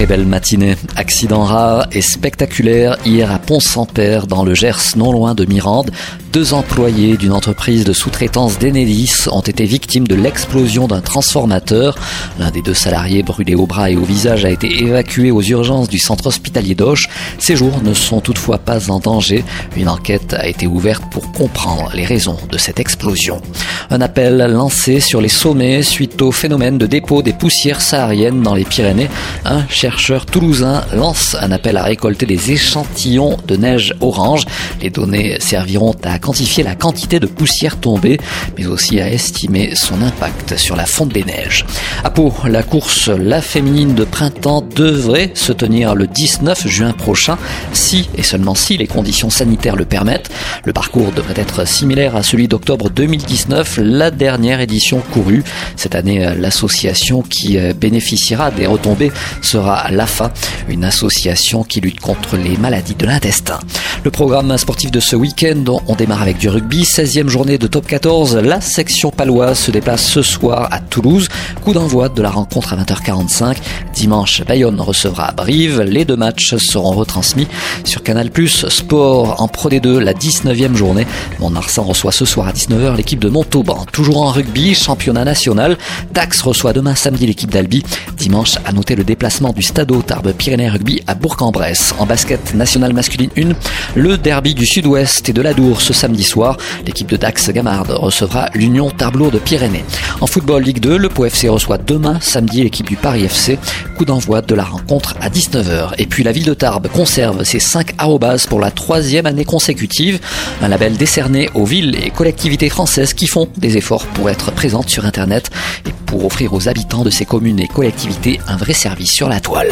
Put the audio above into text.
Très belle matinée. Accident rare et spectaculaire hier à Pont-sans-Père dans le Gers, non loin de Mirande. Deux employés d'une entreprise de sous-traitance d'Enedis ont été victimes de l'explosion d'un transformateur. L'un des deux salariés brûlé au bras et au visage a été évacué aux urgences du centre hospitalier d'Auch. Ses jours ne sont toutefois pas en danger. Une enquête a été ouverte pour comprendre les raisons de cette explosion. Un appel lancé sur les sommets suite au phénomène de dépôt des poussières sahariennes dans les Pyrénées. Un chercheur toulousain lance un appel à récolter des échantillons de neige orange. Les données serviront à quantifier la quantité de poussière tombée, mais aussi à estimer son impact sur la fonte des neiges. À Pau, la course La Féminine de printemps devrait se tenir le 19 juin prochain, si et seulement si les conditions sanitaires le permettent. Le parcours devrait être similaire à celui d'octobre 2019, la dernière édition courue. Cette année, l'association qui bénéficiera des retombées sera l'AFA, une association qui lutte contre les maladies de l'intestin. Le programme sportif de ce week-end, on démarre avec du rugby. 16e journée de top 14. La section paloise se déplace ce soir à Toulouse. Coup d'envoi de la rencontre à 20h45. Dimanche, Bayonne recevra Brive. Les deux matchs seront retransmis sur Canal+. Sport en Pro D2, la 19e journée. Mont-Marsan reçoit ce soir à 19h l'équipe de Montauban. Toujours en rugby, championnat national. Dax reçoit demain samedi l'équipe d'Albi. Dimanche, à noter le déplacement du Stade Tarbes Pyrénées Rugby à Bourg-en-Bresse. En basket national masculine 1, le derby du Sud-Ouest et de l'Adour ce samedi soir. L'équipe de Dax Gamard recevra l'Union Tarblour de Pyrénées. En football Ligue 2, le Pau FC reçoit demain samedi l'équipe du Paris FC. Coup d'envoi de la rencontre à 19h. Et puis la ville de Tarbes conserve ses 5 arrobas pour la troisième année consécutive. Un label décerné aux villes et collectivités françaises qui font des efforts pour être présentes sur Internet et pour offrir aux habitants de ces communes et collectivités un vrai service sur la toile.